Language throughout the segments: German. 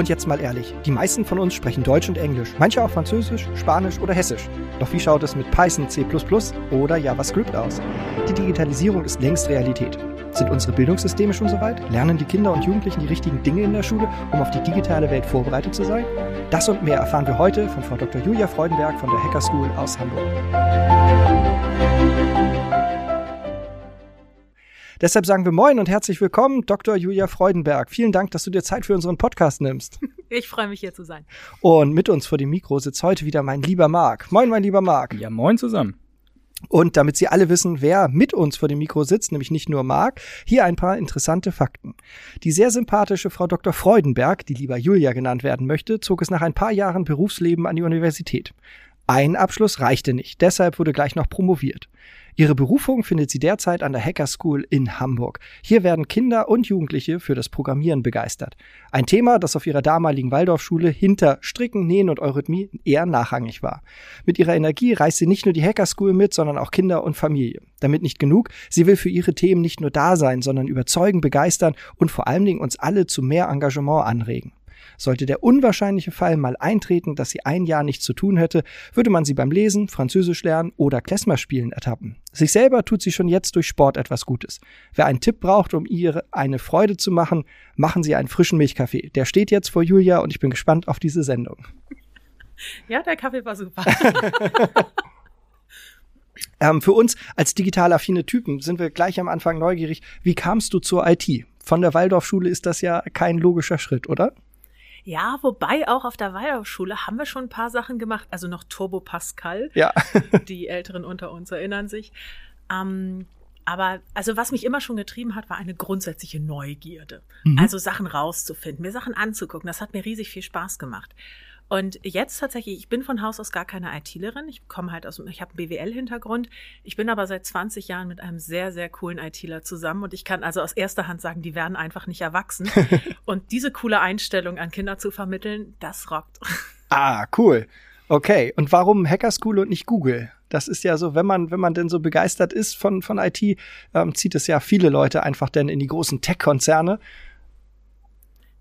Und jetzt mal ehrlich, die meisten von uns sprechen Deutsch und Englisch, manche auch Französisch, Spanisch oder Hessisch. Doch wie schaut es mit Python, C++ oder JavaScript aus? Die Digitalisierung ist längst Realität. Sind unsere Bildungssysteme schon soweit? Lernen die Kinder und Jugendlichen die richtigen Dinge in der Schule, um auf die digitale Welt vorbereitet zu sein? Das und mehr erfahren wir heute von Frau Dr. Julia Freudenberg von der Hacker School aus Hamburg. Deshalb sagen wir Moin und herzlich willkommen, Dr. Julia Freudenberg. Vielen Dank, dass du dir Zeit für unseren Podcast nimmst. Ich freue mich hier zu sein. Und mit uns vor dem Mikro sitzt heute wieder mein lieber Marc. Moin, mein lieber Marc. Ja, moin zusammen. Und damit Sie alle wissen, wer mit uns vor dem Mikro sitzt, nämlich nicht nur Marc, hier ein paar interessante Fakten. Die sehr sympathische Frau Dr. Freudenberg, die lieber Julia genannt werden möchte, zog es nach ein paar Jahren Berufsleben an die Universität. Ein Abschluss reichte nicht, deshalb wurde gleich noch promoviert. Ihre Berufung findet sie derzeit an der Hacker School in Hamburg. Hier werden Kinder und Jugendliche für das Programmieren begeistert. Ein Thema, das auf ihrer damaligen Waldorfschule hinter Stricken, Nähen und Eurythmie eher nachrangig war. Mit ihrer Energie reißt sie nicht nur die Hacker School mit, sondern auch Kinder und Familie. Damit nicht genug, sie will für ihre Themen nicht nur da sein, sondern überzeugen, begeistern und vor allen Dingen uns alle zu mehr Engagement anregen. Sollte der unwahrscheinliche Fall mal eintreten, dass sie ein Jahr nichts zu tun hätte, würde man sie beim Lesen, Französisch lernen oder Klezmerspielen ertappen. Sich selber tut sie schon jetzt durch Sport etwas Gutes. Wer einen Tipp braucht, um ihr eine Freude zu machen, machen Sie einen frischen Milchkaffee. Der steht jetzt vor Julia und ich bin gespannt auf diese Sendung. Ja, der Kaffee war super. ähm, für uns als digital affine Typen sind wir gleich am Anfang neugierig. Wie kamst du zur IT? Von der Waldorfschule ist das ja kein logischer Schritt, oder? Ja, wobei auch auf der Waldorfschule haben wir schon ein paar Sachen gemacht. Also noch Turbo Pascal. Ja. Die Älteren unter uns erinnern sich. Ähm, aber also was mich immer schon getrieben hat, war eine grundsätzliche Neugierde. Mhm. Also Sachen rauszufinden, mir Sachen anzugucken. Das hat mir riesig viel Spaß gemacht. Und jetzt tatsächlich, ich bin von Haus aus gar keine ITlerin. Ich komme halt aus, ich habe einen BWL-Hintergrund. Ich bin aber seit 20 Jahren mit einem sehr, sehr coolen ITler zusammen und ich kann also aus erster Hand sagen, die werden einfach nicht erwachsen. und diese coole Einstellung an Kinder zu vermitteln, das rockt. Ah, cool. Okay. Und warum Hacker School und nicht Google? Das ist ja so, wenn man, wenn man denn so begeistert ist von, von IT, ähm, zieht es ja viele Leute einfach dann in die großen Tech-Konzerne.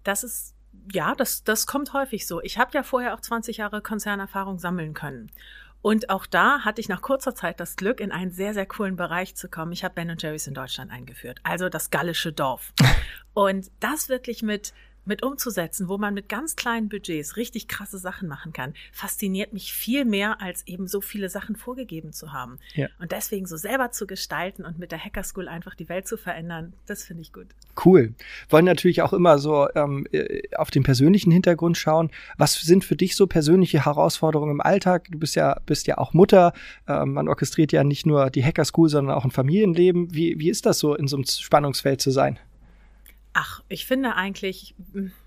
Das ist ja, das, das kommt häufig so. Ich habe ja vorher auch 20 Jahre Konzernerfahrung sammeln können. Und auch da hatte ich nach kurzer Zeit das Glück, in einen sehr, sehr coolen Bereich zu kommen. Ich habe Ben Jerry's in Deutschland eingeführt, also das gallische Dorf. Und das wirklich mit mit umzusetzen, wo man mit ganz kleinen Budgets richtig krasse Sachen machen kann, fasziniert mich viel mehr, als eben so viele Sachen vorgegeben zu haben. Ja. Und deswegen so selber zu gestalten und mit der Hacker School einfach die Welt zu verändern, das finde ich gut. Cool. Wollen natürlich auch immer so ähm, äh, auf den persönlichen Hintergrund schauen. Was sind für dich so persönliche Herausforderungen im Alltag? Du bist ja, bist ja auch Mutter. Ähm, man orchestriert ja nicht nur die Hacker School, sondern auch ein Familienleben. Wie, wie ist das so, in so einem Spannungsfeld zu sein? Ach, ich finde eigentlich,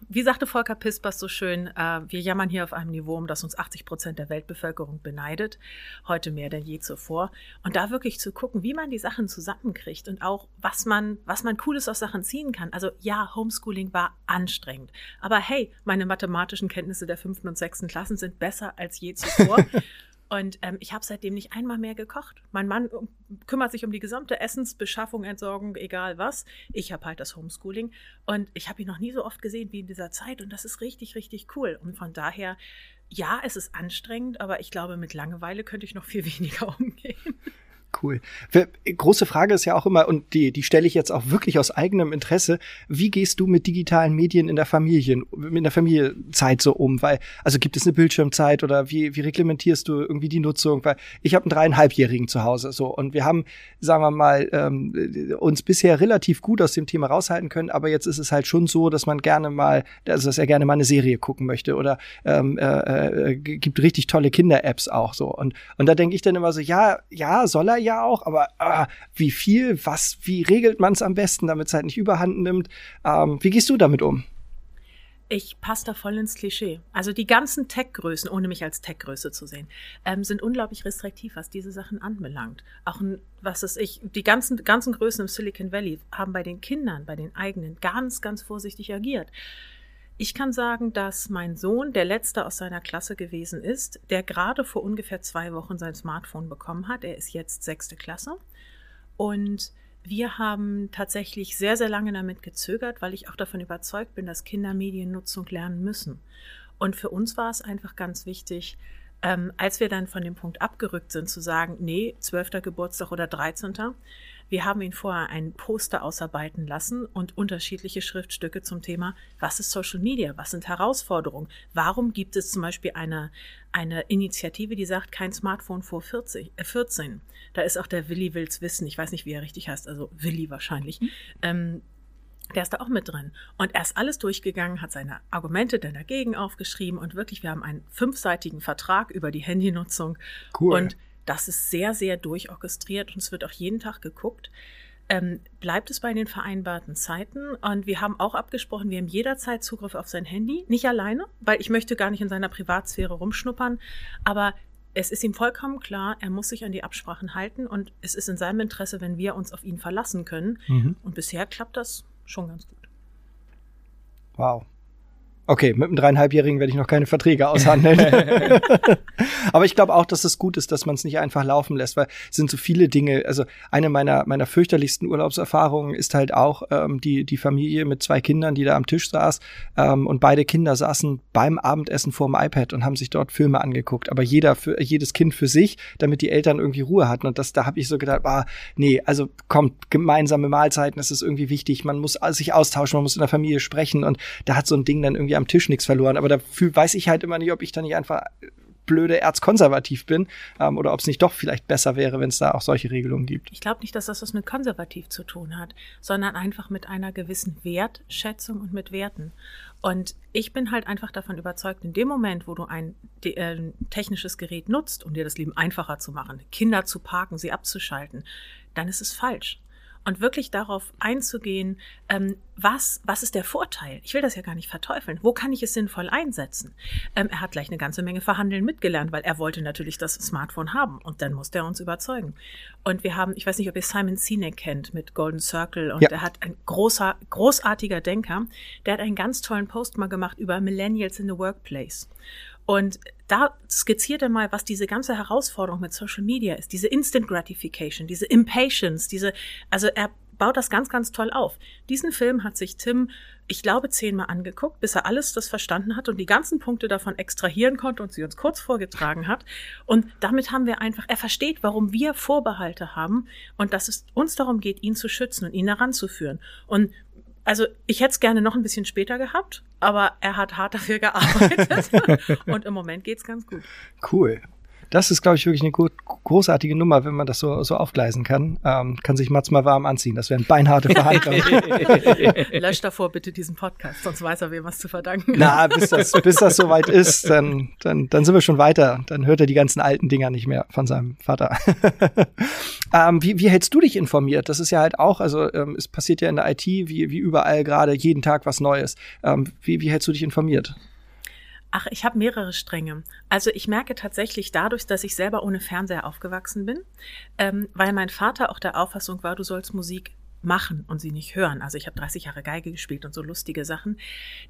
wie sagte Volker Pispers so schön, äh, wir jammern hier auf einem Niveau, um das uns 80 Prozent der Weltbevölkerung beneidet, heute mehr denn je zuvor. Und da wirklich zu gucken, wie man die Sachen zusammenkriegt und auch, was man, was man Cooles aus Sachen ziehen kann. Also ja, Homeschooling war anstrengend. Aber hey, meine mathematischen Kenntnisse der fünften und sechsten Klassen sind besser als je zuvor. Und ähm, ich habe seitdem nicht einmal mehr gekocht. Mein Mann ähm, kümmert sich um die gesamte Essensbeschaffung, Entsorgung, egal was. Ich habe halt das Homeschooling. Und ich habe ihn noch nie so oft gesehen wie in dieser Zeit. Und das ist richtig, richtig cool. Und von daher, ja, es ist anstrengend, aber ich glaube, mit Langeweile könnte ich noch viel weniger umgehen. Cool. Große Frage ist ja auch immer, und die, die stelle ich jetzt auch wirklich aus eigenem Interesse, wie gehst du mit digitalen Medien in der Familie, in der Familienzeit so um? Weil, also gibt es eine Bildschirmzeit oder wie, wie reglementierst du irgendwie die Nutzung? Weil ich habe einen dreieinhalbjährigen zu Hause so und wir haben, sagen wir mal, ähm, uns bisher relativ gut aus dem Thema raushalten können, aber jetzt ist es halt schon so, dass man gerne mal, also dass er gerne mal eine Serie gucken möchte oder ähm, äh, äh, gibt richtig tolle Kinder-Apps auch so. Und, und da denke ich dann immer so, ja, ja, soll er ja auch, aber ah, wie viel, was, wie regelt man es am besten, damit es halt nicht überhand nimmt? Ähm, wie gehst du damit um? Ich passe da voll ins Klischee. Also die ganzen Tech-Größen, ohne mich als Tech-Größe zu sehen, ähm, sind unglaublich restriktiv, was diese Sachen anbelangt. Auch was ist ich, die ganzen, ganzen Größen im Silicon Valley haben bei den Kindern, bei den eigenen ganz, ganz vorsichtig agiert. Ich kann sagen, dass mein Sohn der letzte aus seiner Klasse gewesen ist, der gerade vor ungefähr zwei Wochen sein Smartphone bekommen hat. Er ist jetzt sechste Klasse. Und wir haben tatsächlich sehr, sehr lange damit gezögert, weil ich auch davon überzeugt bin, dass Kinder Mediennutzung lernen müssen. Und für uns war es einfach ganz wichtig, ähm, als wir dann von dem Punkt abgerückt sind, zu sagen, nee, 12. Geburtstag oder 13. Wir haben ihn vorher ein Poster ausarbeiten lassen und unterschiedliche Schriftstücke zum Thema, was ist Social Media, was sind Herausforderungen, warum gibt es zum Beispiel eine, eine Initiative, die sagt, kein Smartphone vor 40, äh 14. Da ist auch der Willi Wills Wissen, ich weiß nicht, wie er richtig heißt, also Willi wahrscheinlich. Mhm. Ähm, der ist da auch mit drin. Und er ist alles durchgegangen, hat seine Argumente dann dagegen aufgeschrieben und wirklich, wir haben einen fünfseitigen Vertrag über die Handynutzung. Cool. Und das ist sehr, sehr durchorchestriert und es wird auch jeden Tag geguckt. Ähm, bleibt es bei den vereinbarten Zeiten? Und wir haben auch abgesprochen, wir haben jederzeit Zugriff auf sein Handy. Nicht alleine, weil ich möchte gar nicht in seiner Privatsphäre rumschnuppern. Aber es ist ihm vollkommen klar, er muss sich an die Absprachen halten und es ist in seinem Interesse, wenn wir uns auf ihn verlassen können. Mhm. Und bisher klappt das schon ganz gut. Wow. Okay, mit einem dreieinhalbjährigen werde ich noch keine Verträge aushandeln. Aber ich glaube auch, dass es gut ist, dass man es nicht einfach laufen lässt, weil es sind so viele Dinge. Also eine meiner meiner fürchterlichsten Urlaubserfahrungen ist halt auch ähm, die die Familie mit zwei Kindern, die da am Tisch saß ähm, und beide Kinder saßen beim Abendessen vor dem iPad und haben sich dort Filme angeguckt. Aber jeder für jedes Kind für sich, damit die Eltern irgendwie Ruhe hatten. Und das da habe ich so gedacht, ah nee, also kommt gemeinsame Mahlzeiten, das ist irgendwie wichtig. Man muss sich austauschen, man muss in der Familie sprechen und da hat so ein Ding dann irgendwie irgendwie am Tisch nichts verloren. Aber dafür weiß ich halt immer nicht, ob ich da nicht einfach blöde erzkonservativ bin ähm, oder ob es nicht doch vielleicht besser wäre, wenn es da auch solche Regelungen gibt. Ich glaube nicht, dass das was mit konservativ zu tun hat, sondern einfach mit einer gewissen Wertschätzung und mit Werten. Und ich bin halt einfach davon überzeugt, in dem Moment, wo du ein äh, technisches Gerät nutzt, um dir das Leben einfacher zu machen, Kinder zu parken, sie abzuschalten, dann ist es falsch und wirklich darauf einzugehen, ähm, was, was ist der Vorteil? Ich will das ja gar nicht verteufeln. Wo kann ich es sinnvoll einsetzen? Ähm, er hat gleich eine ganze Menge Verhandeln mitgelernt, weil er wollte natürlich das Smartphone haben und dann musste er uns überzeugen. Und wir haben, ich weiß nicht, ob ihr Simon Sinek kennt mit Golden Circle und ja. er hat ein großer, großartiger Denker, der hat einen ganz tollen Post mal gemacht über Millennials in the Workplace. Und da skizziert er mal, was diese ganze Herausforderung mit Social Media ist. Diese Instant Gratification, diese Impatience, diese, also er baut das ganz, ganz toll auf. Diesen Film hat sich Tim, ich glaube, zehnmal angeguckt, bis er alles das verstanden hat und die ganzen Punkte davon extrahieren konnte und sie uns kurz vorgetragen hat. Und damit haben wir einfach, er versteht, warum wir Vorbehalte haben und dass es uns darum geht, ihn zu schützen und ihn heranzuführen. Und also ich hätte es gerne noch ein bisschen später gehabt, aber er hat hart dafür gearbeitet und im Moment geht's ganz gut. Cool das ist, glaube ich, wirklich eine großartige Nummer, wenn man das so, so aufgleisen kann. Ähm, kann sich Mats mal warm anziehen. Das wären beinharte Verhandlungen. Lösch davor bitte diesen Podcast, sonst weiß er, wem was zu verdanken Na, bis das, bis das soweit ist, dann, dann, dann sind wir schon weiter. Dann hört er die ganzen alten Dinger nicht mehr von seinem Vater. ähm, wie, wie hältst du dich informiert? Das ist ja halt auch, also ähm, es passiert ja in der IT wie, wie überall gerade jeden Tag was Neues. Ähm, wie, wie hältst du dich informiert? Ach, ich habe mehrere Stränge. Also ich merke tatsächlich dadurch, dass ich selber ohne Fernseher aufgewachsen bin, ähm, weil mein Vater auch der Auffassung war, du sollst Musik machen und sie nicht hören. Also ich habe 30 Jahre Geige gespielt und so lustige Sachen,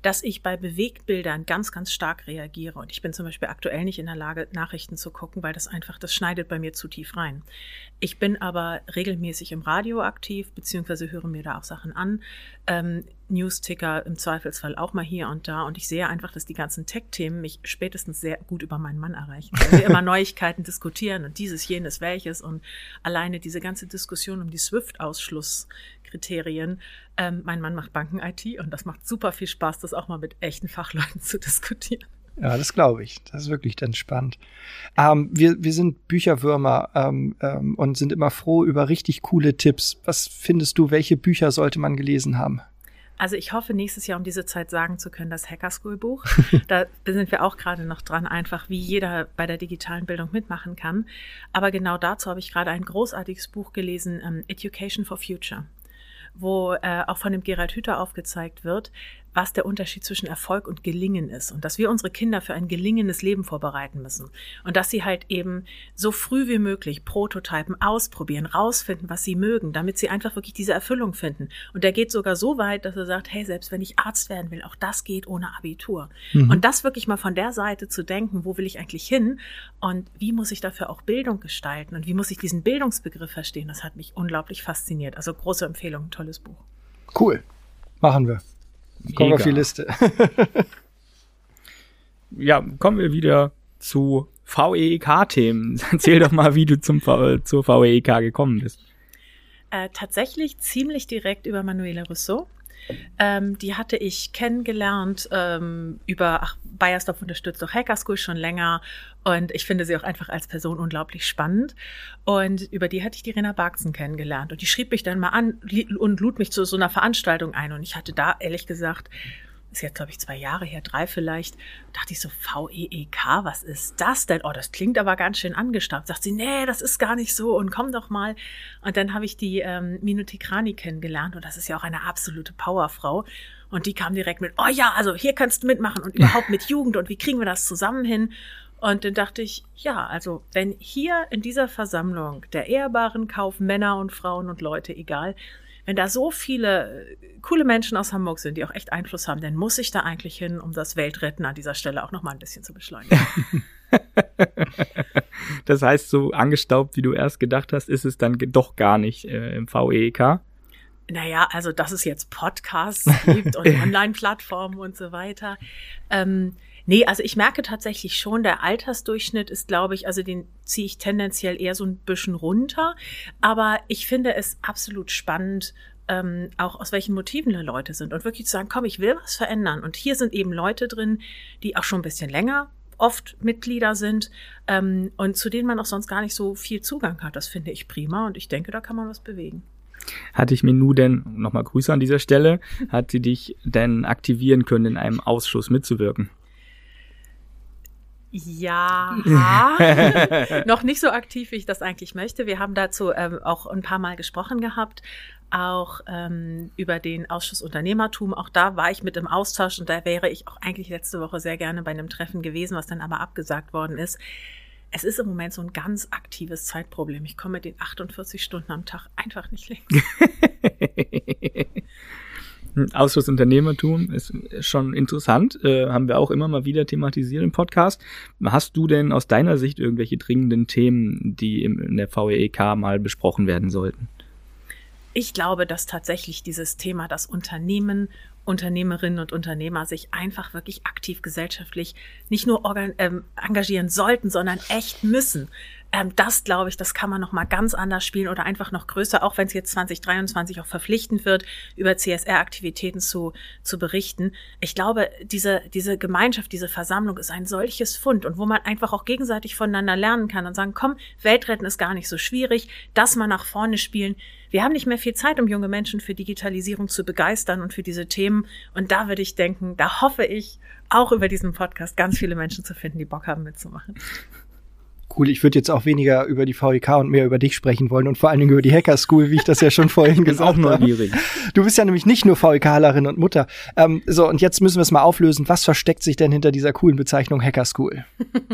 dass ich bei Bewegtbildern ganz, ganz stark reagiere. Und ich bin zum Beispiel aktuell nicht in der Lage, Nachrichten zu gucken, weil das einfach, das schneidet bei mir zu tief rein. Ich bin aber regelmäßig im Radio aktiv, beziehungsweise höre mir da auch Sachen an. Ähm, News-Ticker im Zweifelsfall auch mal hier und da. Und ich sehe einfach, dass die ganzen Tech-Themen mich spätestens sehr gut über meinen Mann erreichen. Weil wir immer Neuigkeiten diskutieren und dieses, jenes, welches. Und alleine diese ganze Diskussion um die SWIFT-Ausschlusskriterien. Ähm, mein Mann macht Banken-IT und das macht super viel Spaß, das auch mal mit echten Fachleuten zu diskutieren. Ja, das glaube ich. Das ist wirklich dann spannend. Ähm, wir, wir sind Bücherwürmer ähm, ähm, und sind immer froh über richtig coole Tipps. Was findest du, welche Bücher sollte man gelesen haben? Also ich hoffe nächstes Jahr um diese Zeit sagen zu können, das Hacker School Buch. da sind wir auch gerade noch dran, einfach wie jeder bei der digitalen Bildung mitmachen kann. Aber genau dazu habe ich gerade ein großartiges Buch gelesen, um, ähm, Education for Future wo äh, auch von dem Gerald Hüther aufgezeigt wird, was der Unterschied zwischen Erfolg und Gelingen ist und dass wir unsere Kinder für ein gelingendes Leben vorbereiten müssen und dass sie halt eben so früh wie möglich Prototypen ausprobieren, rausfinden, was sie mögen, damit sie einfach wirklich diese Erfüllung finden. Und der geht sogar so weit, dass er sagt, hey, selbst wenn ich Arzt werden will, auch das geht ohne Abitur. Mhm. Und das wirklich mal von der Seite zu denken, wo will ich eigentlich hin und wie muss ich dafür auch Bildung gestalten und wie muss ich diesen Bildungsbegriff verstehen, das hat mich unglaublich fasziniert. Also große Empfehlung, tolles Buch. Cool. Machen wir. Kommen auf die Liste. ja, kommen wir wieder zu VEEK-Themen. Erzähl doch mal, wie du zum v zur VEEK gekommen bist. Äh, tatsächlich ziemlich direkt über Manuela Rousseau. Ähm, die hatte ich kennengelernt ähm, über, ach, Bayersdorf unterstützt auch Hacker School schon länger. Und ich finde sie auch einfach als Person unglaublich spannend. Und über die hatte ich die Rena Barksen kennengelernt. Und die schrieb mich dann mal an und lud mich zu so einer Veranstaltung ein. Und ich hatte da ehrlich gesagt ist jetzt, glaube ich, zwei Jahre her, drei vielleicht, dachte ich so, V-E-E-K, was ist das denn? Oh, das klingt aber ganz schön angestaubt. Sagt sie, nee, das ist gar nicht so und komm doch mal. Und dann habe ich die ähm, Minuti Krani kennengelernt und das ist ja auch eine absolute Powerfrau. Und die kam direkt mit, oh ja, also hier kannst du mitmachen und überhaupt mit Jugend und wie kriegen wir das zusammen hin? Und dann dachte ich, ja, also wenn hier in dieser Versammlung der ehrbaren Kaufmänner und Frauen und Leute, egal, wenn da so viele äh, coole Menschen aus Hamburg sind, die auch echt Einfluss haben, dann muss ich da eigentlich hin, um das Weltretten an dieser Stelle auch noch mal ein bisschen zu beschleunigen. das heißt, so angestaubt, wie du erst gedacht hast, ist es dann doch gar nicht äh, im VEK. Naja, also dass es jetzt Podcasts gibt und Online-Plattformen und so weiter. Ähm, Nee, also ich merke tatsächlich schon, der Altersdurchschnitt ist, glaube ich, also den ziehe ich tendenziell eher so ein bisschen runter. Aber ich finde es absolut spannend, ähm, auch aus welchen Motiven die Leute sind und wirklich zu sagen, komm, ich will was verändern. Und hier sind eben Leute drin, die auch schon ein bisschen länger oft Mitglieder sind ähm, und zu denen man auch sonst gar nicht so viel Zugang hat. Das finde ich prima und ich denke, da kann man was bewegen. Hatte ich mir nur denn, nochmal Grüße an dieser Stelle, hat sie dich denn aktivieren können, in einem Ausschuss mitzuwirken? Ja, noch nicht so aktiv, wie ich das eigentlich möchte. Wir haben dazu ähm, auch ein paar Mal gesprochen gehabt, auch ähm, über den Ausschuss Unternehmertum. Auch da war ich mit im Austausch und da wäre ich auch eigentlich letzte Woche sehr gerne bei einem Treffen gewesen, was dann aber abgesagt worden ist. Es ist im Moment so ein ganz aktives Zeitproblem. Ich komme mit den 48 Stunden am Tag einfach nicht links. Ausschuss Unternehmertum ist schon interessant, äh, haben wir auch immer mal wieder thematisiert im Podcast. Hast du denn aus deiner Sicht irgendwelche dringenden Themen, die im, in der VEK mal besprochen werden sollten? Ich glaube, dass tatsächlich dieses Thema, das Unternehmen Unternehmerinnen und Unternehmer sich einfach wirklich aktiv gesellschaftlich nicht nur ähm, engagieren sollten, sondern echt müssen. Ähm, das glaube ich, das kann man noch mal ganz anders spielen oder einfach noch größer, auch wenn es jetzt 2023 auch verpflichtend wird, über CSR-Aktivitäten zu, zu berichten. Ich glaube, diese, diese Gemeinschaft, diese Versammlung ist ein solches Fund und wo man einfach auch gegenseitig voneinander lernen kann und sagen, komm, Weltretten ist gar nicht so schwierig, das mal nach vorne spielen. Wir haben nicht mehr viel Zeit, um junge Menschen für Digitalisierung zu begeistern und für diese Themen. Und da würde ich denken, da hoffe ich, auch über diesen Podcast ganz viele Menschen zu finden, die Bock haben mitzumachen. Cool, ich würde jetzt auch weniger über die VEK und mehr über dich sprechen wollen und vor allen Dingen über die Hacker School, wie ich das ja schon vorhin gesagt habe. auch neugierig. Du bist ja nämlich nicht nur VEKlerin und Mutter. Ähm, so, und jetzt müssen wir es mal auflösen. Was versteckt sich denn hinter dieser coolen Bezeichnung Hacker School?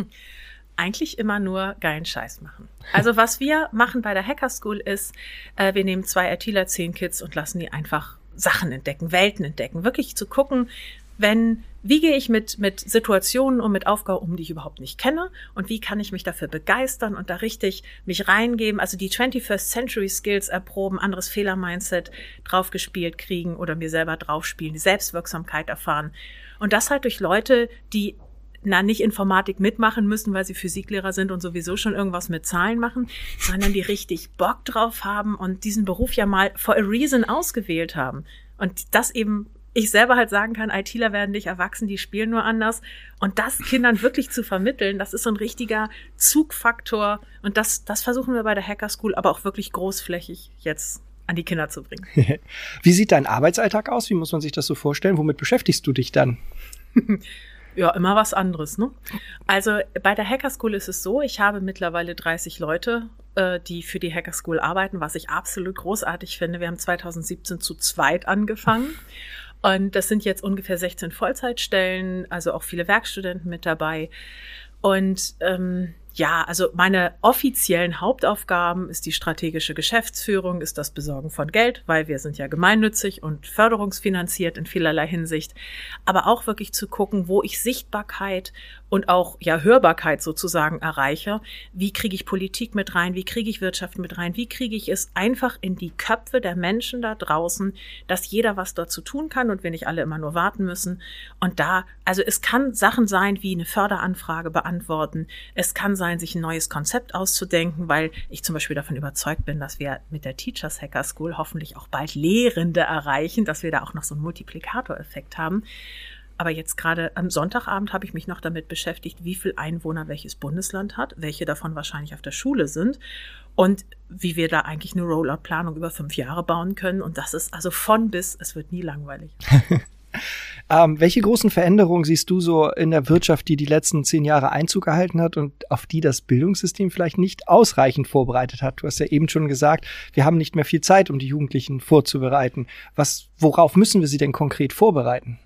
eigentlich immer nur geilen Scheiß machen. Also was wir machen bei der Hacker School ist, äh, wir nehmen zwei ITler, zehn Kids und lassen die einfach Sachen entdecken, Welten entdecken, wirklich zu gucken, wenn, wie gehe ich mit, mit Situationen und mit Aufgaben um, die ich überhaupt nicht kenne? Und wie kann ich mich dafür begeistern und da richtig mich reingeben, also die 21st Century Skills erproben, anderes Fehler-Mindset draufgespielt kriegen oder mir selber draufspielen, die Selbstwirksamkeit erfahren. Und das halt durch Leute, die na, nicht Informatik mitmachen müssen, weil sie Physiklehrer sind und sowieso schon irgendwas mit Zahlen machen, sondern die richtig Bock drauf haben und diesen Beruf ja mal for a reason ausgewählt haben. Und das eben ich selber halt sagen kann, ITler werden nicht erwachsen, die spielen nur anders. Und das Kindern wirklich zu vermitteln, das ist so ein richtiger Zugfaktor. Und das, das versuchen wir bei der Hacker School aber auch wirklich großflächig jetzt an die Kinder zu bringen. Wie sieht dein Arbeitsalltag aus? Wie muss man sich das so vorstellen? Womit beschäftigst du dich dann? Ja, immer was anderes, ne? Also bei der Hacker School ist es so, ich habe mittlerweile 30 Leute, äh, die für die Hacker School arbeiten, was ich absolut großartig finde. Wir haben 2017 zu zweit angefangen. Und das sind jetzt ungefähr 16 Vollzeitstellen, also auch viele Werkstudenten mit dabei. Und ähm, ja, also meine offiziellen Hauptaufgaben ist die strategische Geschäftsführung, ist das Besorgen von Geld, weil wir sind ja gemeinnützig und förderungsfinanziert in vielerlei Hinsicht, aber auch wirklich zu gucken, wo ich Sichtbarkeit und auch ja Hörbarkeit sozusagen erreiche. Wie kriege ich Politik mit rein? Wie kriege ich Wirtschaft mit rein? Wie kriege ich es einfach in die Köpfe der Menschen da draußen, dass jeder was dazu tun kann und wir nicht alle immer nur warten müssen? Und da, also es kann Sachen sein wie eine Förderanfrage beantworten. Es kann sein, sich ein neues Konzept auszudenken, weil ich zum Beispiel davon überzeugt bin, dass wir mit der Teachers Hacker School hoffentlich auch bald Lehrende erreichen, dass wir da auch noch so einen Multiplikatoreffekt haben. Aber jetzt gerade am Sonntagabend habe ich mich noch damit beschäftigt, wie viel Einwohner welches Bundesland hat, welche davon wahrscheinlich auf der Schule sind und wie wir da eigentlich eine Rollout-Planung über fünf Jahre bauen können. Und das ist also von bis, es wird nie langweilig. ähm, welche großen Veränderungen siehst du so in der Wirtschaft, die die letzten zehn Jahre Einzug gehalten hat und auf die das Bildungssystem vielleicht nicht ausreichend vorbereitet hat? Du hast ja eben schon gesagt, wir haben nicht mehr viel Zeit, um die Jugendlichen vorzubereiten. Was, worauf müssen wir sie denn konkret vorbereiten?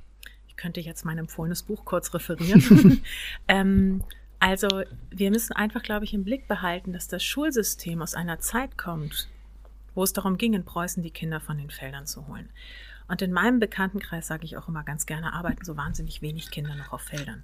könnte jetzt mein empfohlenes Buch kurz referieren. ähm, also wir müssen einfach, glaube ich, im Blick behalten, dass das Schulsystem aus einer Zeit kommt, wo es darum ging, in Preußen die Kinder von den Feldern zu holen. Und in meinem Bekanntenkreis sage ich auch immer ganz gerne, arbeiten so wahnsinnig wenig Kinder noch auf Feldern.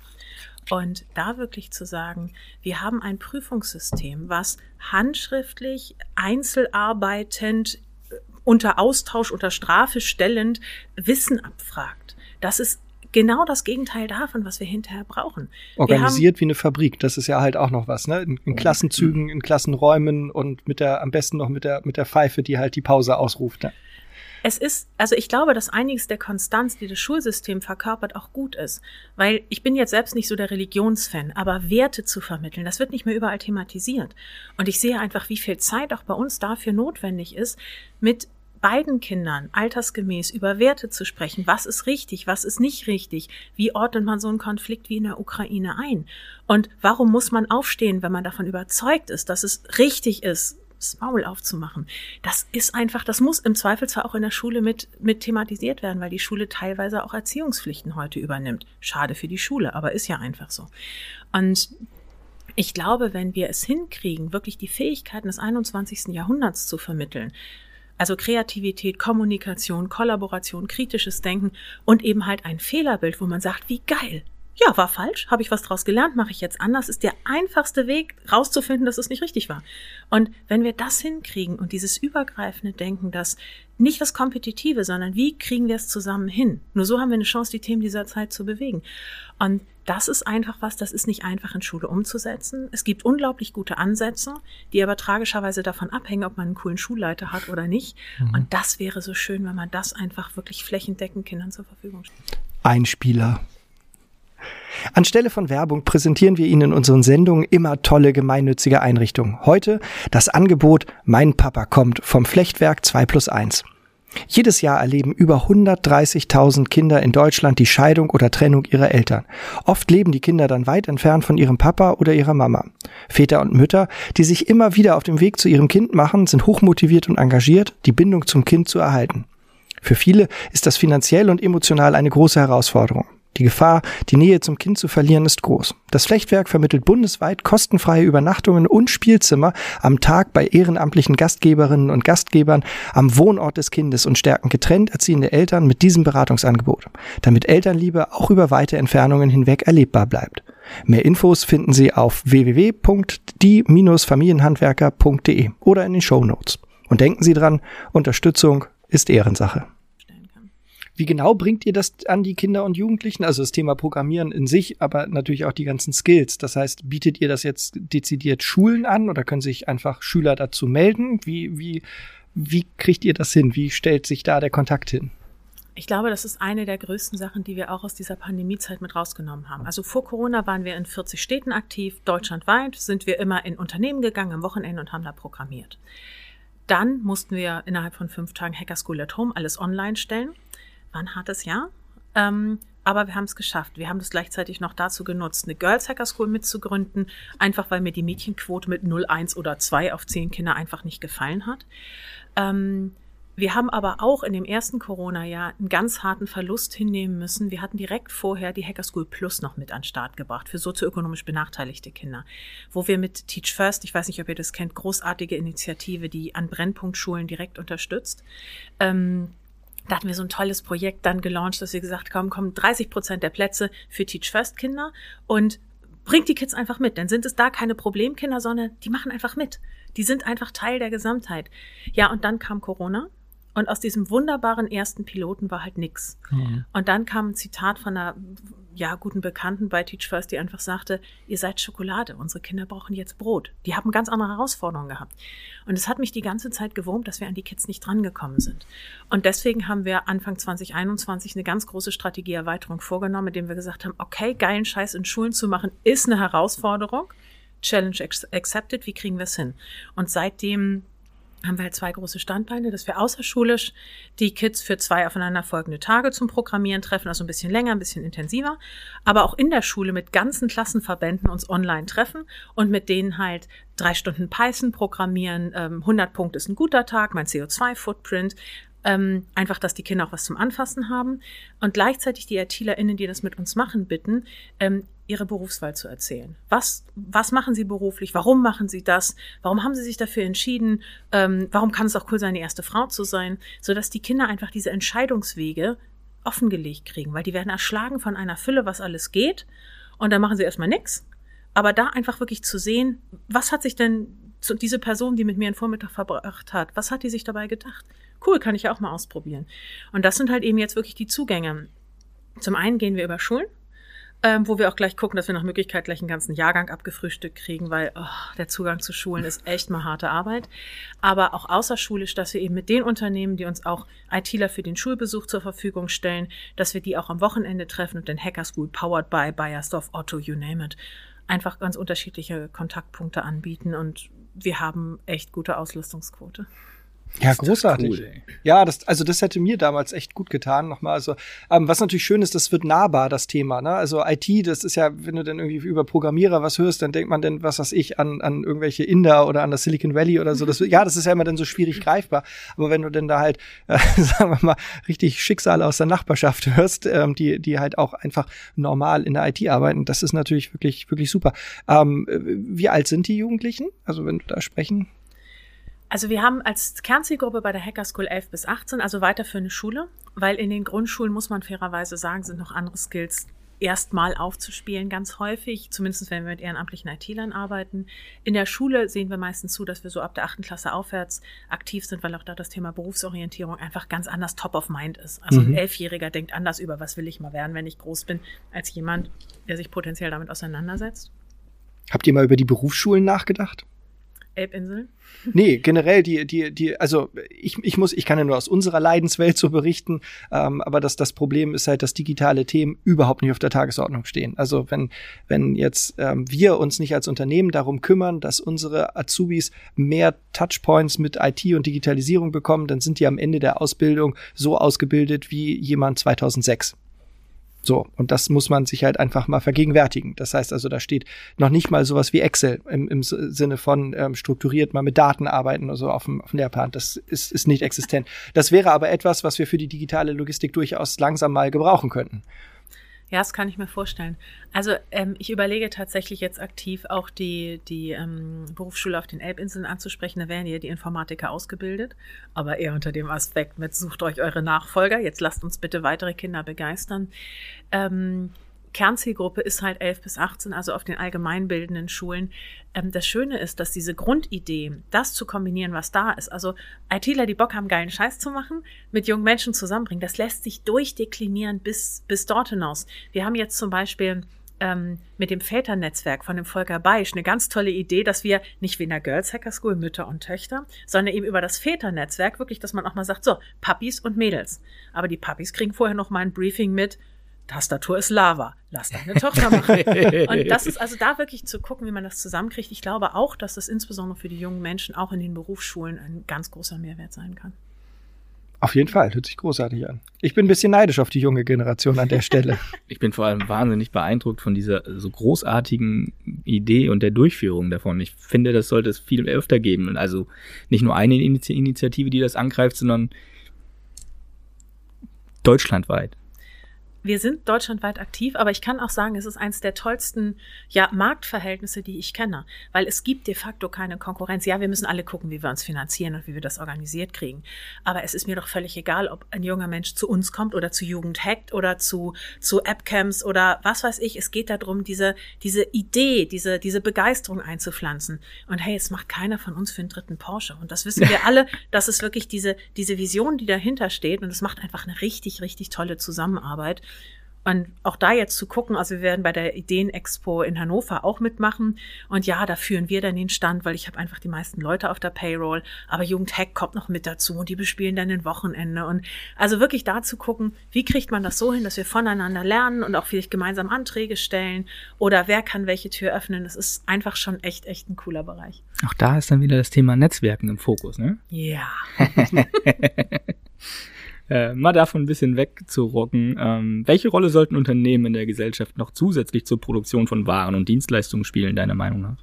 Und da wirklich zu sagen, wir haben ein Prüfungssystem, was handschriftlich, einzelarbeitend, äh, unter Austausch, unter Strafe stellend Wissen abfragt. Das ist genau das Gegenteil davon, was wir hinterher brauchen. Organisiert haben, wie eine Fabrik, das ist ja halt auch noch was, ne? In, in Klassenzügen, in Klassenräumen und mit der, am besten noch mit der, mit der Pfeife, die halt die Pause ausruft. Ne? Es ist, also ich glaube, dass einiges der Konstanz, die das Schulsystem verkörpert, auch gut ist. Weil ich bin jetzt selbst nicht so der Religionsfan, aber Werte zu vermitteln, das wird nicht mehr überall thematisiert. Und ich sehe einfach, wie viel Zeit auch bei uns dafür notwendig ist, mit beiden Kindern altersgemäß über Werte zu sprechen. Was ist richtig, was ist nicht richtig? Wie ordnet man so einen Konflikt wie in der Ukraine ein? Und warum muss man aufstehen, wenn man davon überzeugt ist, dass es richtig ist, das Maul aufzumachen? Das ist einfach, das muss im Zweifelsfall auch in der Schule mit, mit thematisiert werden, weil die Schule teilweise auch Erziehungspflichten heute übernimmt. Schade für die Schule, aber ist ja einfach so. Und ich glaube, wenn wir es hinkriegen, wirklich die Fähigkeiten des 21. Jahrhunderts zu vermitteln, also Kreativität, Kommunikation, Kollaboration, kritisches Denken und eben halt ein Fehlerbild, wo man sagt, wie geil. Ja, war falsch, habe ich was draus gelernt, mache ich jetzt anders, ist der einfachste Weg, rauszufinden, dass es nicht richtig war. Und wenn wir das hinkriegen und dieses übergreifende Denken, dass nicht das Kompetitive, sondern wie kriegen wir es zusammen hin? Nur so haben wir eine Chance, die Themen dieser Zeit zu bewegen. Und das ist einfach was, das ist nicht einfach in Schule umzusetzen. Es gibt unglaublich gute Ansätze, die aber tragischerweise davon abhängen, ob man einen coolen Schulleiter hat oder nicht. Mhm. Und das wäre so schön, wenn man das einfach wirklich flächendeckend Kindern zur Verfügung stellt. Ein Spieler. Anstelle von Werbung präsentieren wir Ihnen in unseren Sendungen immer tolle gemeinnützige Einrichtungen. Heute das Angebot Mein Papa kommt vom Flechtwerk 2 plus 1. Jedes Jahr erleben über 130.000 Kinder in Deutschland die Scheidung oder Trennung ihrer Eltern. Oft leben die Kinder dann weit entfernt von ihrem Papa oder ihrer Mama. Väter und Mütter, die sich immer wieder auf dem Weg zu ihrem Kind machen, sind hochmotiviert und engagiert, die Bindung zum Kind zu erhalten. Für viele ist das finanziell und emotional eine große Herausforderung. Die Gefahr, die Nähe zum Kind zu verlieren, ist groß. Das Flechtwerk vermittelt bundesweit kostenfreie Übernachtungen und Spielzimmer am Tag bei ehrenamtlichen Gastgeberinnen und Gastgebern am Wohnort des Kindes und stärken getrennt erziehende Eltern mit diesem Beratungsangebot, damit Elternliebe auch über weite Entfernungen hinweg erlebbar bleibt. Mehr Infos finden Sie auf www.die-familienhandwerker.de oder in den Show Notes. Und denken Sie dran, Unterstützung ist Ehrensache. Wie genau bringt ihr das an die Kinder und Jugendlichen? Also das Thema Programmieren in sich, aber natürlich auch die ganzen Skills. Das heißt, bietet ihr das jetzt dezidiert Schulen an oder können sich einfach Schüler dazu melden? Wie, wie, wie kriegt ihr das hin? Wie stellt sich da der Kontakt hin? Ich glaube, das ist eine der größten Sachen, die wir auch aus dieser Pandemiezeit mit rausgenommen haben. Also vor Corona waren wir in 40 Städten aktiv, deutschlandweit sind wir immer in Unternehmen gegangen am Wochenende und haben da programmiert. Dann mussten wir innerhalb von fünf Tagen Hacker School at Home alles online stellen war ein hartes Jahr. Ähm, aber wir haben es geschafft. Wir haben das gleichzeitig noch dazu genutzt, eine Girls Hacker School mitzugründen, einfach weil mir die Mädchenquote mit 0, 1 oder 2 auf 10 Kinder einfach nicht gefallen hat. Ähm, Wir haben aber auch in dem ersten Corona-Jahr einen ganz harten Verlust hinnehmen müssen. Wir hatten direkt vorher die Hacker School Plus noch mit an den Start gebracht für sozioökonomisch benachteiligte Kinder, wo wir mit Teach First, ich weiß nicht, ob ihr das kennt, großartige Initiative, die an Brennpunktschulen direkt unterstützt. Ähm, da hatten wir so ein tolles Projekt dann gelauncht, dass wir gesagt haben, kommen 30 Prozent der Plätze für Teach First Kinder und bringt die Kids einfach mit. Dann sind es da keine Problemkinder, sondern die machen einfach mit. Die sind einfach Teil der Gesamtheit. Ja, und dann kam Corona und aus diesem wunderbaren ersten Piloten war halt nix. Mhm. Und dann kam ein Zitat von einer ja, guten Bekannten bei Teach First, die einfach sagte, ihr seid Schokolade, unsere Kinder brauchen jetzt Brot. Die haben ganz andere Herausforderungen gehabt. Und es hat mich die ganze Zeit gewurmt, dass wir an die Kids nicht drangekommen sind. Und deswegen haben wir Anfang 2021 eine ganz große Strategieerweiterung vorgenommen, indem wir gesagt haben, okay, geilen Scheiß in Schulen zu machen, ist eine Herausforderung. Challenge accepted, wie kriegen wir es hin? Und seitdem haben wir halt zwei große Standbeine, dass wir außerschulisch die Kids für zwei aufeinanderfolgende Tage zum Programmieren treffen, also ein bisschen länger, ein bisschen intensiver, aber auch in der Schule mit ganzen Klassenverbänden uns online treffen und mit denen halt drei Stunden Python programmieren. 100 ähm, Punkte ist ein guter Tag, mein CO2-Footprint, ähm, einfach, dass die Kinder auch was zum Anfassen haben und gleichzeitig die ITlerInnen, die das mit uns machen, bitten, ähm, ihre Berufswahl zu erzählen. Was, was machen sie beruflich? Warum machen sie das? Warum haben sie sich dafür entschieden? Ähm, warum kann es auch cool sein, die erste Frau zu sein? Sodass die Kinder einfach diese Entscheidungswege offengelegt kriegen, weil die werden erschlagen von einer Fülle, was alles geht. Und dann machen sie erstmal nichts. Aber da einfach wirklich zu sehen, was hat sich denn diese Person, die mit mir einen Vormittag verbracht hat, was hat die sich dabei gedacht? Cool, kann ich ja auch mal ausprobieren. Und das sind halt eben jetzt wirklich die Zugänge. Zum einen gehen wir über Schulen, ähm, wo wir auch gleich gucken, dass wir nach Möglichkeit gleich einen ganzen Jahrgang abgefrühstückt kriegen, weil oh, der Zugang zu Schulen ist echt mal harte Arbeit. Aber auch außerschulisch, dass wir eben mit den Unternehmen, die uns auch ITler für den Schulbesuch zur Verfügung stellen, dass wir die auch am Wochenende treffen und den Hacker School powered by Bayersdorf, Otto, you name it, einfach ganz unterschiedliche Kontaktpunkte anbieten und wir haben echt gute Auslastungsquote. Ja, großartig. Cool, ja, das, also das hätte mir damals echt gut getan. Nochmal, also ähm, was natürlich schön ist, das wird nahbar das Thema. Ne? Also IT, das ist ja, wenn du dann irgendwie über Programmierer was hörst, dann denkt man denn, was weiß ich, an, an irgendwelche Inder oder an das Silicon Valley oder so. Das, ja, das ist ja immer dann so schwierig greifbar. Aber wenn du denn da halt, äh, sagen wir mal, richtig Schicksale aus der Nachbarschaft hörst, ähm, die, die halt auch einfach normal in der IT arbeiten, das ist natürlich wirklich, wirklich super. Ähm, wie alt sind die Jugendlichen? Also wenn du da sprechen also wir haben als Kernzielgruppe bei der Hacker School 11 bis 18, also weiter für eine Schule, weil in den Grundschulen, muss man fairerweise sagen, sind noch andere Skills erstmal aufzuspielen, ganz häufig, zumindest wenn wir mit ehrenamtlichen IT-Lern arbeiten. In der Schule sehen wir meistens zu, dass wir so ab der achten Klasse aufwärts aktiv sind, weil auch da das Thema Berufsorientierung einfach ganz anders top of mind ist. Also mhm. ein Elfjähriger denkt anders über, was will ich mal werden, wenn ich groß bin, als jemand, der sich potenziell damit auseinandersetzt. Habt ihr mal über die Berufsschulen nachgedacht? Elbinseln? Nee, generell die, die, die, also ich, ich muss, ich kann ja nur aus unserer Leidenswelt so berichten, ähm, aber das, das Problem ist halt, dass digitale Themen überhaupt nicht auf der Tagesordnung stehen. Also wenn, wenn jetzt ähm, wir uns nicht als Unternehmen darum kümmern, dass unsere Azubis mehr Touchpoints mit IT und Digitalisierung bekommen, dann sind die am Ende der Ausbildung so ausgebildet wie jemand 2006. So, und das muss man sich halt einfach mal vergegenwärtigen. Das heißt also, da steht noch nicht mal sowas wie Excel im, im Sinne von ähm, strukturiert mal mit Daten arbeiten oder so auf dem, auf dem Lehrplan. Das ist, ist nicht existent. Das wäre aber etwas, was wir für die digitale Logistik durchaus langsam mal gebrauchen könnten. Ja, das kann ich mir vorstellen. Also ähm, ich überlege tatsächlich jetzt aktiv auch die, die ähm, Berufsschule auf den Elbinseln anzusprechen. Da werden ja die Informatiker ausgebildet, aber eher unter dem Aspekt mit sucht euch eure Nachfolger. Jetzt lasst uns bitte weitere Kinder begeistern. Ähm, Kernzielgruppe ist halt 11 bis 18, also auf den allgemeinbildenden Schulen. Ähm, das Schöne ist, dass diese Grundidee, das zu kombinieren, was da ist, also ITler, die Bock haben, geilen Scheiß zu machen, mit jungen Menschen zusammenbringen, das lässt sich durchdeklinieren bis, bis dort hinaus. Wir haben jetzt zum Beispiel ähm, mit dem Väternetzwerk von dem Volker Beisch eine ganz tolle Idee, dass wir nicht wie in der Girls Hacker School Mütter und Töchter, sondern eben über das Väternetzwerk wirklich, dass man auch mal sagt, so, Papis und Mädels. Aber die Papis kriegen vorher noch mal ein Briefing mit, Tastatur ist Lava. Lass deine Tochter machen. und das ist also da wirklich zu gucken, wie man das zusammenkriegt. Ich glaube auch, dass das insbesondere für die jungen Menschen auch in den Berufsschulen ein ganz großer Mehrwert sein kann. Auf jeden Fall, hört sich großartig an. Ich bin ein bisschen neidisch auf die junge Generation an der Stelle. ich bin vor allem wahnsinnig beeindruckt von dieser so großartigen Idee und der Durchführung davon. Ich finde, das sollte es viel öfter geben. Also nicht nur eine Initiative, die das angreift, sondern deutschlandweit wir sind deutschlandweit aktiv, aber ich kann auch sagen, es ist eines der tollsten ja, Marktverhältnisse, die ich kenne, weil es gibt de facto keine Konkurrenz. Ja, wir müssen alle gucken, wie wir uns finanzieren und wie wir das organisiert kriegen. Aber es ist mir doch völlig egal, ob ein junger Mensch zu uns kommt oder zu Jugend hackt oder zu, zu Appcamps oder was weiß ich. Es geht darum, diese, diese Idee, diese, diese Begeisterung einzupflanzen. Und hey, es macht keiner von uns für einen dritten Porsche. Und das wissen wir alle, dass es wirklich diese, diese Vision, die dahinter steht. Und es macht einfach eine richtig, richtig tolle Zusammenarbeit. Und auch da jetzt zu gucken, also wir werden bei der Ideenexpo in Hannover auch mitmachen. Und ja, da führen wir dann den Stand, weil ich habe einfach die meisten Leute auf der Payroll. Aber Jugendhack kommt noch mit dazu und die bespielen dann ein Wochenende. Und also wirklich da zu gucken, wie kriegt man das so hin, dass wir voneinander lernen und auch vielleicht gemeinsam Anträge stellen oder wer kann welche Tür öffnen. Das ist einfach schon echt, echt ein cooler Bereich. Auch da ist dann wieder das Thema Netzwerken im Fokus, ne? Ja. äh, mal davon ein bisschen wegzurocken. Ähm, welche Rolle sollten Unternehmen in der Gesellschaft noch zusätzlich zur Produktion von Waren und Dienstleistungen spielen, deiner Meinung nach?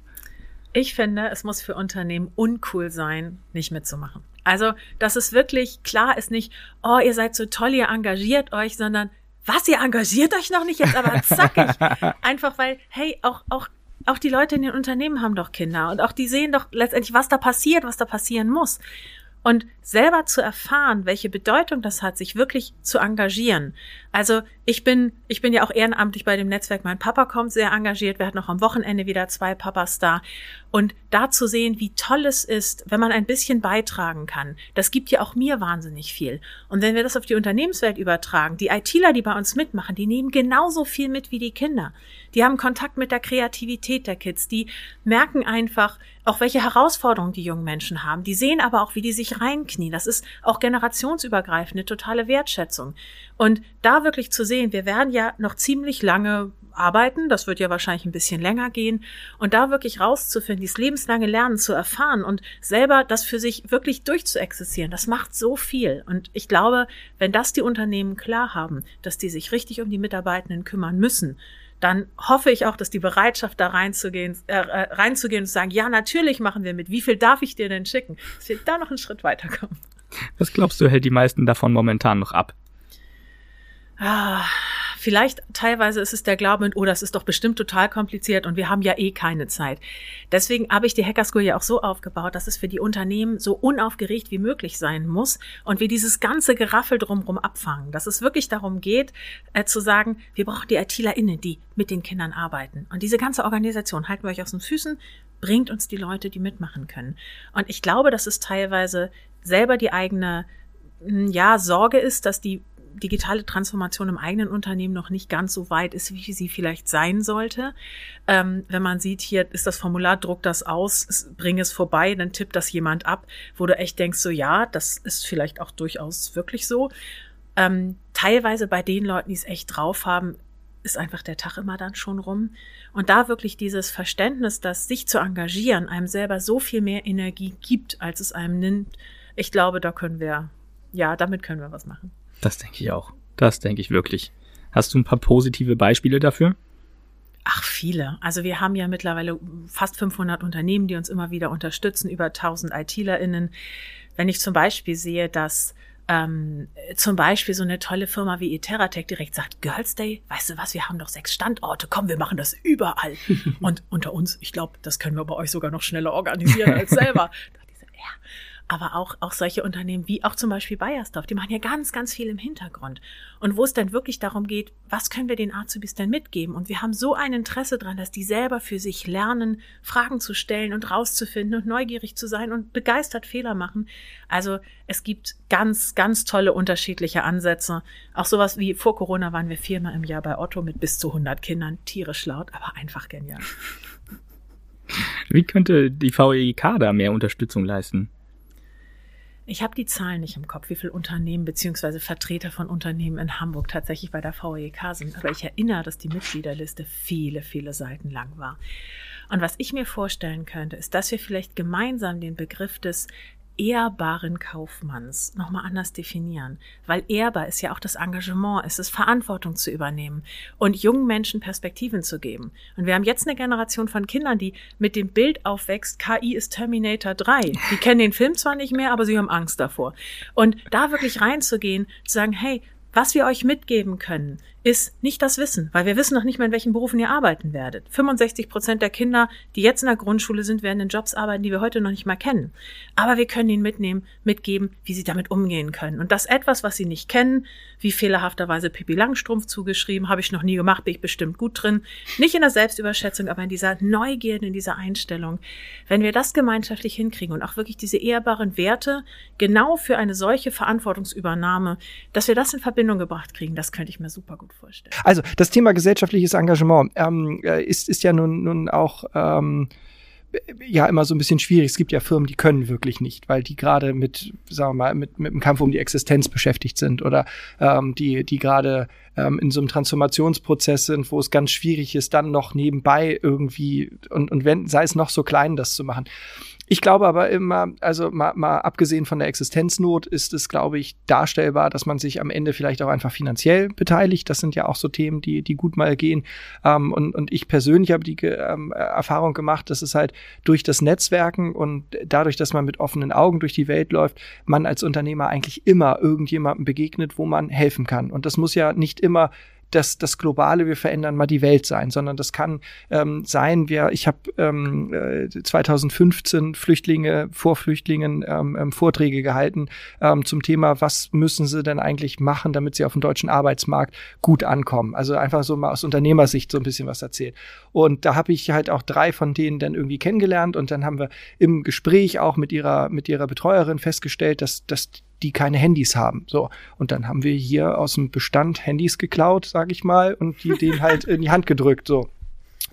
Ich finde, es muss für Unternehmen uncool sein, nicht mitzumachen. Also, dass es wirklich klar ist, nicht, oh, ihr seid so toll, ihr engagiert euch, sondern was, ihr engagiert euch noch nicht jetzt, aber zackig. Einfach weil, hey, auch, auch auch die Leute in den Unternehmen haben doch Kinder und auch die sehen doch letztendlich, was da passiert, was da passieren muss. Und selber zu erfahren, welche Bedeutung das hat, sich wirklich zu engagieren. Also ich bin, ich bin ja auch ehrenamtlich bei dem Netzwerk. Mein Papa kommt sehr engagiert. Wir hatten noch am Wochenende wieder zwei Papas da. Und da zu sehen, wie toll es ist, wenn man ein bisschen beitragen kann, das gibt ja auch mir wahnsinnig viel. Und wenn wir das auf die Unternehmenswelt übertragen, die ITler, die bei uns mitmachen, die nehmen genauso viel mit wie die Kinder. Die haben Kontakt mit der Kreativität der Kids. Die merken einfach auch, welche Herausforderungen die jungen Menschen haben. Die sehen aber auch, wie die sich reinknien. Das ist auch generationsübergreifende totale Wertschätzung. Und da wirklich zu sehen, wir werden ja noch ziemlich lange arbeiten, das wird ja wahrscheinlich ein bisschen länger gehen, und da wirklich rauszufinden, dieses lebenslange Lernen zu erfahren und selber das für sich wirklich durchzuexistieren, das macht so viel. Und ich glaube, wenn das die Unternehmen klar haben, dass die sich richtig um die Mitarbeitenden kümmern müssen, dann hoffe ich auch, dass die Bereitschaft da reinzugehen, äh, äh, reinzugehen und zu sagen, ja, natürlich machen wir mit. Wie viel darf ich dir denn schicken? Dass wir da noch einen Schritt weiterkommen. Was glaubst du, hält die meisten davon momentan noch ab? Ah, vielleicht teilweise ist es der Glaube, oh, das ist doch bestimmt total kompliziert und wir haben ja eh keine Zeit. Deswegen habe ich die Hacker School ja auch so aufgebaut, dass es für die Unternehmen so unaufgeregt wie möglich sein muss und wir dieses ganze Geraffel drumherum abfangen. Dass es wirklich darum geht, äh, zu sagen, wir brauchen die ITlerInnen, die mit den Kindern arbeiten. Und diese ganze Organisation halten wir euch aus den Füßen, bringt uns die Leute, die mitmachen können. Und ich glaube, dass es teilweise selber die eigene hm, ja, Sorge ist, dass die digitale Transformation im eigenen Unternehmen noch nicht ganz so weit ist, wie sie vielleicht sein sollte. Ähm, wenn man sieht, hier ist das Formular, druck das aus, bring es vorbei, dann tippt das jemand ab, wo du echt denkst, so ja, das ist vielleicht auch durchaus wirklich so. Ähm, teilweise bei den Leuten, die es echt drauf haben, ist einfach der Tag immer dann schon rum. Und da wirklich dieses Verständnis, dass sich zu engagieren einem selber so viel mehr Energie gibt, als es einem nimmt, ich glaube, da können wir, ja, damit können wir was machen. Das denke ich auch. Das denke ich wirklich. Hast du ein paar positive Beispiele dafür? Ach, viele. Also wir haben ja mittlerweile fast 500 Unternehmen, die uns immer wieder unterstützen, über 1000 ITlerInnen. Wenn ich zum Beispiel sehe, dass ähm, zum Beispiel so eine tolle Firma wie Iteratec direkt sagt, Girls Day, weißt du was, wir haben doch sechs Standorte, komm, wir machen das überall. Und unter uns, ich glaube, das können wir bei euch sogar noch schneller organisieren als selber. ja aber auch, auch solche Unternehmen wie auch zum Beispiel Bayersdorf, die machen ja ganz, ganz viel im Hintergrund. Und wo es dann wirklich darum geht, was können wir den Azubis denn mitgeben? Und wir haben so ein Interesse dran, dass die selber für sich lernen, Fragen zu stellen und rauszufinden und neugierig zu sein und begeistert Fehler machen. Also es gibt ganz, ganz tolle unterschiedliche Ansätze. Auch sowas wie vor Corona waren wir viermal im Jahr bei Otto mit bis zu 100 Kindern. Tierisch laut, aber einfach genial. Wie könnte die VEK da mehr Unterstützung leisten? Ich habe die Zahlen nicht im Kopf, wie viele Unternehmen beziehungsweise Vertreter von Unternehmen in Hamburg tatsächlich bei der VEK sind. Aber ich erinnere, dass die Mitgliederliste viele, viele Seiten lang war. Und was ich mir vorstellen könnte, ist, dass wir vielleicht gemeinsam den Begriff des ehrbaren Kaufmanns nochmal anders definieren. Weil ehrbar ist ja auch das Engagement, es ist Verantwortung zu übernehmen und jungen Menschen Perspektiven zu geben. Und wir haben jetzt eine Generation von Kindern, die mit dem Bild aufwächst, KI ist Terminator 3. Die kennen den Film zwar nicht mehr, aber sie haben Angst davor. Und da wirklich reinzugehen, zu sagen, hey, was wir euch mitgeben können, ist nicht das Wissen, weil wir wissen noch nicht mal, in welchen Berufen ihr arbeiten werdet. 65 Prozent der Kinder, die jetzt in der Grundschule sind, werden in Jobs arbeiten, die wir heute noch nicht mal kennen. Aber wir können ihnen mitnehmen, mitgeben, wie sie damit umgehen können. Und das etwas, was sie nicht kennen, wie fehlerhafterweise Pippi Langstrumpf zugeschrieben, habe ich noch nie gemacht, bin ich bestimmt gut drin. Nicht in der Selbstüberschätzung, aber in dieser Neugierde, in dieser Einstellung. Wenn wir das gemeinschaftlich hinkriegen und auch wirklich diese ehrbaren Werte genau für eine solche Verantwortungsübernahme, dass wir das in Verbindung gebracht kriegen, das könnte ich mir super gut vorstellen. Also das Thema gesellschaftliches Engagement ähm, äh, ist, ist ja nun, nun auch ähm, ja immer so ein bisschen schwierig. Es gibt ja Firmen, die können wirklich nicht, weil die gerade mit, sagen wir mal, mit, mit dem Kampf um die Existenz beschäftigt sind oder ähm, die, die gerade ähm, in so einem Transformationsprozess sind, wo es ganz schwierig ist, dann noch nebenbei irgendwie und, und wenn, sei es noch so klein, das zu machen. Ich glaube aber immer, also mal, mal abgesehen von der Existenznot, ist es, glaube ich, darstellbar, dass man sich am Ende vielleicht auch einfach finanziell beteiligt. Das sind ja auch so Themen, die, die gut mal gehen. Ähm, und, und ich persönlich habe die ähm, Erfahrung gemacht, dass es halt durch das Netzwerken und dadurch, dass man mit offenen Augen durch die Welt läuft, man als Unternehmer eigentlich immer irgendjemandem begegnet, wo man helfen kann. Und das muss ja nicht immer das, das Globale, wir verändern mal die Welt sein, sondern das kann ähm, sein, wir, ich habe ähm, 2015 äh, Flüchtlinge, vor Flüchtlingen ähm, ähm, Vorträge gehalten ähm, zum Thema, was müssen sie denn eigentlich machen, damit sie auf dem deutschen Arbeitsmarkt gut ankommen. Also einfach so mal aus Unternehmersicht so ein bisschen was erzählt. Und da habe ich halt auch drei von denen dann irgendwie kennengelernt und dann haben wir im Gespräch auch mit ihrer, mit ihrer Betreuerin festgestellt, dass, dass die keine Handys haben. So. Und dann haben wir hier aus dem Bestand Handys geklaut, sage ich mal, und die denen halt in die Hand gedrückt. So.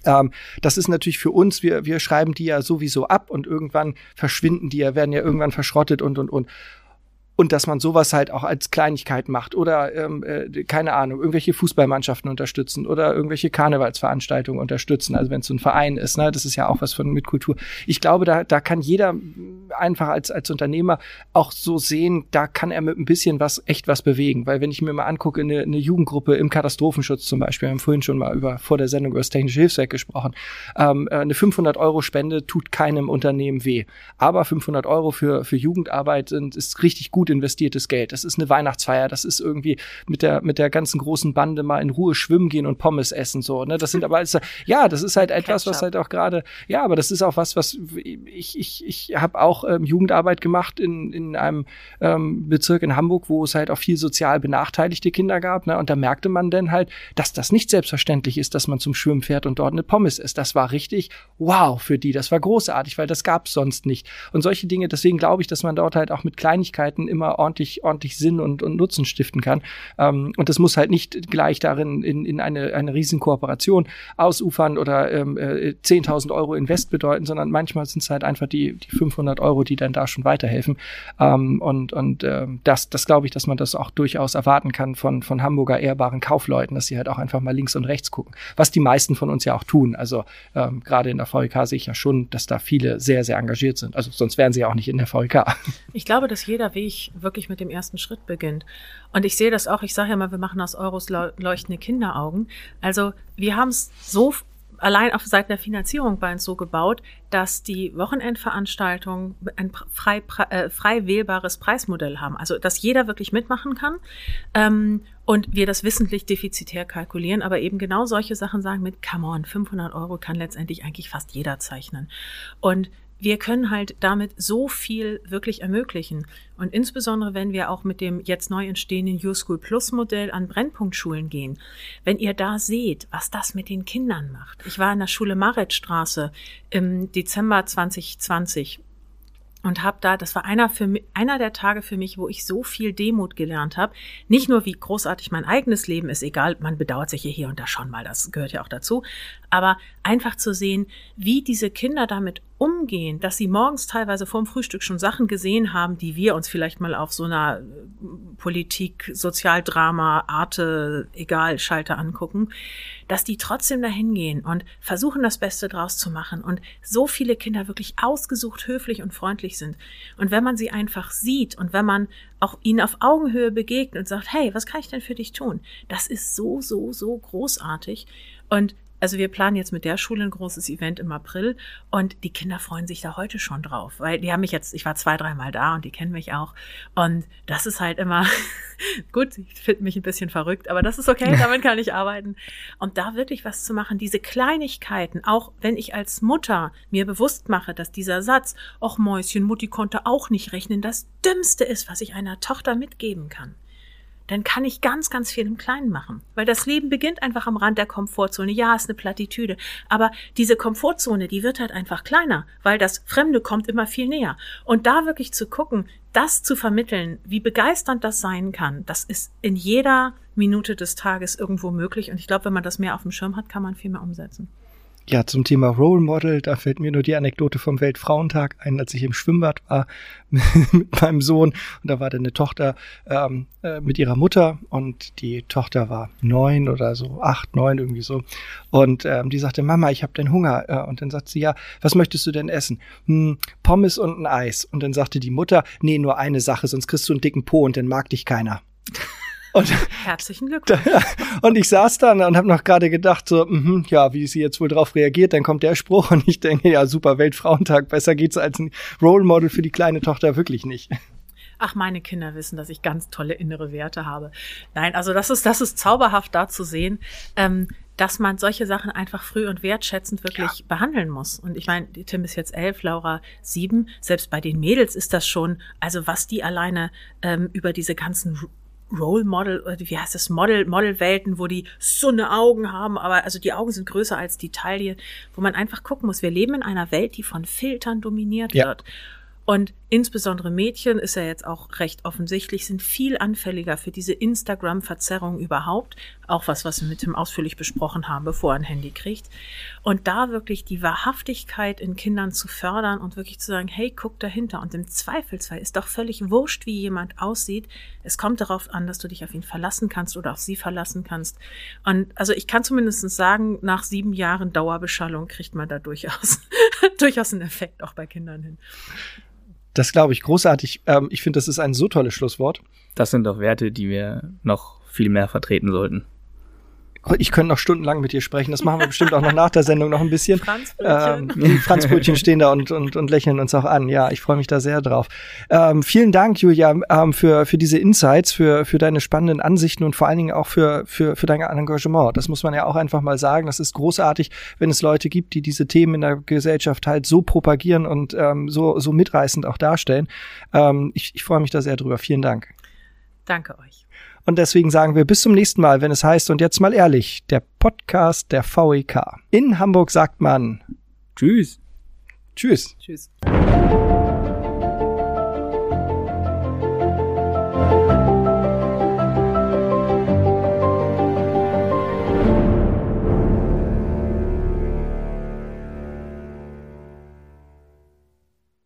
Ähm, das ist natürlich für uns, wir, wir schreiben die ja sowieso ab und irgendwann verschwinden die ja, werden ja irgendwann verschrottet und und und und dass man sowas halt auch als Kleinigkeit macht oder ähm, äh, keine Ahnung, irgendwelche Fußballmannschaften unterstützen oder irgendwelche Karnevalsveranstaltungen unterstützen, also wenn es so ein Verein ist, ne, das ist ja auch was von mit Kultur. Ich glaube, da, da kann jeder einfach als, als Unternehmer auch so sehen, da kann er mit ein bisschen was, echt was bewegen, weil wenn ich mir mal angucke, eine, eine Jugendgruppe im Katastrophenschutz zum Beispiel, wir haben vorhin schon mal über, vor der Sendung über das technische Hilfswerk gesprochen, ähm, äh, eine 500 Euro Spende tut keinem Unternehmen weh, aber 500 Euro für, für Jugendarbeit sind, ist richtig gut gut investiertes Geld. Das ist eine Weihnachtsfeier, das ist irgendwie mit der, mit der ganzen großen Bande mal in Ruhe schwimmen gehen und Pommes essen, so, ne? Das sind aber alles, ja, das ist halt etwas, was halt auch gerade, ja, aber das ist auch was, was ich, ich, ich habe auch ähm, Jugendarbeit gemacht in, in einem ähm, Bezirk in Hamburg, wo es halt auch viel sozial benachteiligte Kinder gab, ne? Und da merkte man dann halt, dass das nicht selbstverständlich ist, dass man zum Schwimmen fährt und dort eine Pommes isst. Das war richtig wow für die, das war großartig, weil das gab es sonst nicht. Und solche Dinge, deswegen glaube ich, dass man dort halt auch mit Kleinigkeiten immer ordentlich, ordentlich Sinn und, und Nutzen stiften kann. Ähm, und das muss halt nicht gleich darin in, in eine, eine riesen ausufern oder ähm, äh, 10.000 Euro Invest bedeuten, sondern manchmal sind es halt einfach die, die 500 Euro, die dann da schon weiterhelfen. Ähm, und und ähm, das, das glaube ich, dass man das auch durchaus erwarten kann von, von Hamburger ehrbaren Kaufleuten, dass sie halt auch einfach mal links und rechts gucken. Was die meisten von uns ja auch tun. Also ähm, gerade in der VK sehe ich ja schon, dass da viele sehr, sehr engagiert sind. Also sonst wären sie ja auch nicht in der VK. Ich glaube, dass jeder Weg wirklich mit dem ersten Schritt beginnt. Und ich sehe das auch, ich sage ja mal, wir machen aus Euros leuchtende Kinderaugen. Also wir haben es so allein auf Seiten der Finanzierung bei uns so gebaut, dass die Wochenendveranstaltungen ein frei, äh, frei wählbares Preismodell haben. Also, dass jeder wirklich mitmachen kann ähm, und wir das wissentlich defizitär kalkulieren, aber eben genau solche Sachen sagen mit, come on, 500 Euro kann letztendlich eigentlich fast jeder zeichnen. Und wir können halt damit so viel wirklich ermöglichen. Und insbesondere, wenn wir auch mit dem jetzt neu entstehenden YouSchool Plus Modell an Brennpunktschulen gehen, wenn ihr da seht, was das mit den Kindern macht. Ich war in der Schule Maretstraße im Dezember 2020 und habe da, das war einer für einer der Tage für mich, wo ich so viel Demut gelernt habe. Nicht nur wie großartig mein eigenes Leben ist, egal, man bedauert sich hier und da schon mal, das gehört ja auch dazu, aber einfach zu sehen, wie diese Kinder damit umgehen, dass sie morgens teilweise vorm Frühstück schon Sachen gesehen haben, die wir uns vielleicht mal auf so einer äh, Politik, Sozialdrama, Arte, egal, Schalter angucken, dass die trotzdem dahin gehen und versuchen, das Beste draus zu machen und so viele Kinder wirklich ausgesucht, höflich und freundlich sind. Und wenn man sie einfach sieht und wenn man auch ihnen auf Augenhöhe begegnet und sagt, hey, was kann ich denn für dich tun? Das ist so, so, so großartig. Und also wir planen jetzt mit der Schule ein großes Event im April und die Kinder freuen sich da heute schon drauf, weil die haben mich jetzt, ich war zwei, dreimal da und die kennen mich auch. Und das ist halt immer, gut, ich finde mich ein bisschen verrückt, aber das ist okay, damit kann ich arbeiten. Und da wirklich was zu machen, diese Kleinigkeiten, auch wenn ich als Mutter mir bewusst mache, dass dieser Satz, ach Mäuschen, Mutti konnte auch nicht rechnen, das Dümmste ist, was ich einer Tochter mitgeben kann dann kann ich ganz, ganz viel im Kleinen machen. Weil das Leben beginnt einfach am Rand der Komfortzone. Ja, ist eine Plattitüde. Aber diese Komfortzone, die wird halt einfach kleiner, weil das Fremde kommt immer viel näher. Und da wirklich zu gucken, das zu vermitteln, wie begeisternd das sein kann, das ist in jeder Minute des Tages irgendwo möglich. Und ich glaube, wenn man das mehr auf dem Schirm hat, kann man viel mehr umsetzen. Ja, zum Thema Role Model, da fällt mir nur die Anekdote vom Weltfrauentag ein, als ich im Schwimmbad war mit meinem Sohn. Und da war dann eine Tochter ähm, äh, mit ihrer Mutter. Und die Tochter war neun oder so, acht, neun irgendwie so. Und ähm, die sagte, Mama, ich habe den Hunger. Äh, und dann sagt sie, ja, was möchtest du denn essen? Hm, Pommes und ein Eis. Und dann sagte die Mutter, nee, nur eine Sache, sonst kriegst du einen dicken Po und dann mag dich keiner. Und, Herzlichen Glückwunsch. Und ich saß dann und habe noch gerade gedacht, so, mh, ja, wie sie jetzt wohl drauf reagiert, dann kommt der Spruch und ich denke, ja, super, Weltfrauentag, besser geht's als ein Role Model für die kleine Tochter wirklich nicht. Ach, meine Kinder wissen, dass ich ganz tolle innere Werte habe. Nein, also das ist, das ist zauberhaft da zu sehen, ähm, dass man solche Sachen einfach früh und wertschätzend wirklich ja. behandeln muss. Und ich meine, Tim ist jetzt elf, Laura sieben. Selbst bei den Mädels ist das schon, also was die alleine ähm, über diese ganzen Role Model, oder wie heißt das, Model, Modelwelten, wo die so eine Augen haben, aber also die Augen sind größer als die Taille, wo man einfach gucken muss. Wir leben in einer Welt, die von Filtern dominiert ja. wird. Und insbesondere Mädchen ist ja jetzt auch recht offensichtlich, sind viel anfälliger für diese Instagram-Verzerrung überhaupt. Auch was, was wir mit ihm ausführlich besprochen haben, bevor er ein Handy kriegt. Und da wirklich die Wahrhaftigkeit in Kindern zu fördern und wirklich zu sagen, hey, guck dahinter. Und im Zweifelsfall ist doch völlig wurscht, wie jemand aussieht. Es kommt darauf an, dass du dich auf ihn verlassen kannst oder auf sie verlassen kannst. Und also ich kann zumindest sagen, nach sieben Jahren Dauerbeschallung kriegt man da durchaus, durchaus einen Effekt auch bei Kindern hin. Das glaube ich großartig. Ähm, ich finde, das ist ein so tolles Schlusswort. Das sind doch Werte, die wir noch viel mehr vertreten sollten. Ich könnte noch stundenlang mit dir sprechen. Das machen wir bestimmt auch noch nach der Sendung noch ein bisschen. Franzbrötchen. Ähm, Franzbrötchen stehen da und, und, und lächeln uns auch an. Ja, ich freue mich da sehr drauf. Ähm, vielen Dank, Julia, ähm, für, für diese Insights, für, für deine spannenden Ansichten und vor allen Dingen auch für, für, für dein Engagement. Das muss man ja auch einfach mal sagen. Das ist großartig, wenn es Leute gibt, die diese Themen in der Gesellschaft halt so propagieren und ähm, so, so mitreißend auch darstellen. Ähm, ich ich freue mich da sehr drüber. Vielen Dank. Danke euch. Und deswegen sagen wir bis zum nächsten Mal, wenn es heißt, und jetzt mal ehrlich, der Podcast der VEK. In Hamburg sagt man Tschüss. Tschüss. Tschüss.